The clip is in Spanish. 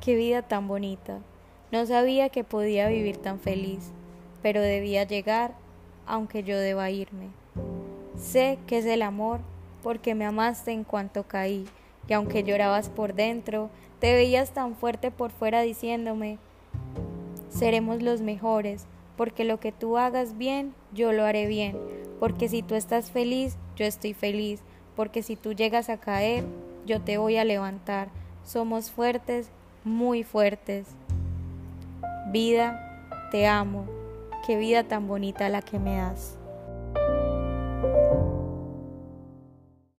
Qué vida tan bonita. No sabía que podía vivir tan feliz, pero debía llegar aunque yo deba irme. Sé que es el amor porque me amaste en cuanto caí, y aunque llorabas por dentro, te veías tan fuerte por fuera diciéndome, seremos los mejores, porque lo que tú hagas bien, yo lo haré bien, porque si tú estás feliz, yo estoy feliz, porque si tú llegas a caer, yo te voy a levantar. Somos fuertes, muy fuertes. Vida, te amo. Qué vida tan bonita la que me das.